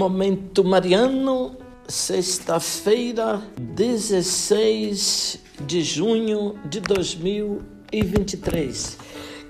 Momento Mariano, sexta-feira, 16 de junho de 2023.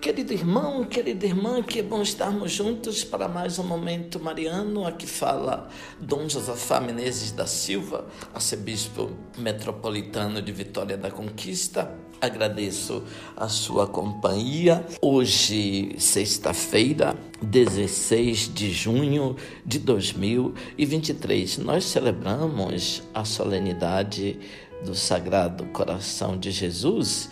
Querido irmão, querida irmã, que bom estarmos juntos para mais um momento mariano. Aqui fala Dom Josafá Menezes da Silva, arcebispo metropolitano de Vitória da Conquista. Agradeço a sua companhia. Hoje, sexta-feira, 16 de junho de 2023, nós celebramos a solenidade do Sagrado Coração de Jesus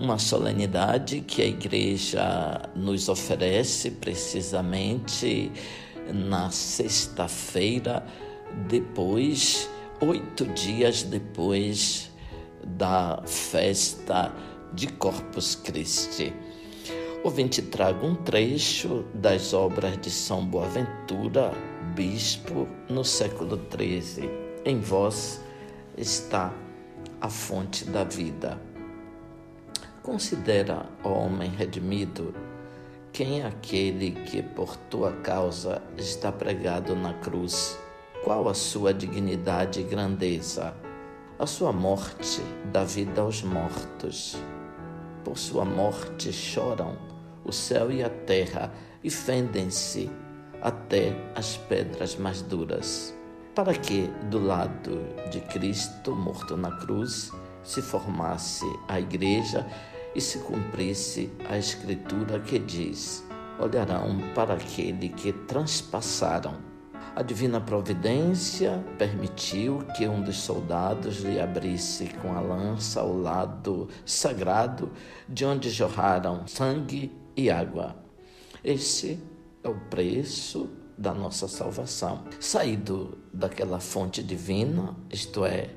uma solenidade que a igreja nos oferece precisamente na sexta-feira, depois, oito dias depois da festa de Corpus Christi. Ouvinte, trago um trecho das obras de São Boaventura, bispo, no século XIII. Em vós está a fonte da vida. Considera, ó homem redimido, quem é aquele que por tua causa está pregado na cruz? Qual a sua dignidade e grandeza? A sua morte dá vida aos mortos. Por sua morte choram o céu e a terra e fendem-se até as pedras mais duras. Para que, do lado de Cristo morto na cruz, se formasse a igreja e se cumprisse a escritura que diz: olharão para aquele que transpassaram. A divina providência permitiu que um dos soldados lhe abrisse com a lança o lado sagrado de onde jorraram sangue e água. Esse é o preço da nossa salvação. Saído daquela fonte divina, isto é,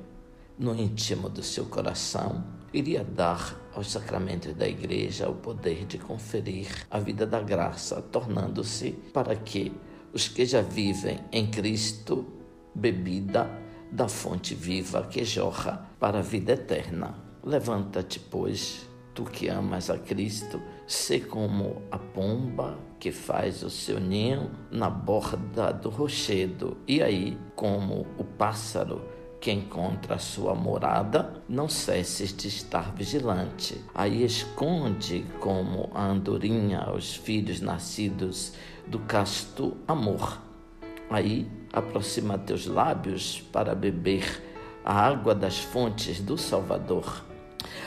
no íntimo do seu coração, iria dar aos sacramentos da Igreja o poder de conferir a vida da graça, tornando-se para que os que já vivem em Cristo bebida da fonte viva que jorra para a vida eterna. Levanta-te, pois, tu que amas a Cristo, sê como a pomba que faz o seu ninho na borda do rochedo, e aí, como o pássaro que encontra a sua morada, não cesses de estar vigilante. Aí esconde como a andorinha os filhos nascidos do casto amor. Aí aproxima teus lábios para beber a água das fontes do Salvador.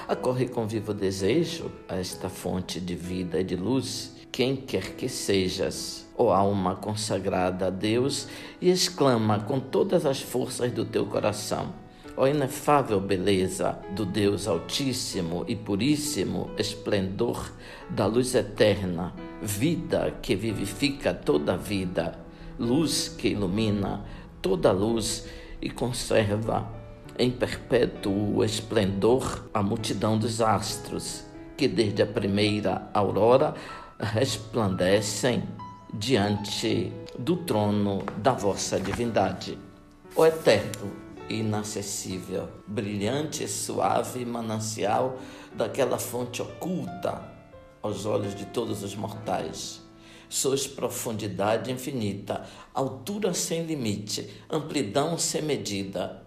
Acorre com vivo desejo a esta fonte de vida e de luz, quem quer que sejas. Ó alma consagrada a Deus, e exclama com todas as forças do teu coração: Ó inefável beleza do Deus Altíssimo e Puríssimo, esplendor da luz eterna, vida que vivifica toda a vida, luz que ilumina toda a luz e conserva em perpétuo esplendor a multidão dos astros, que desde a primeira aurora resplandecem diante do trono da vossa divindade. O eterno inacessível, brilhante e suave manancial daquela fonte oculta aos olhos de todos os mortais. Sois profundidade infinita, altura sem limite, amplidão sem medida,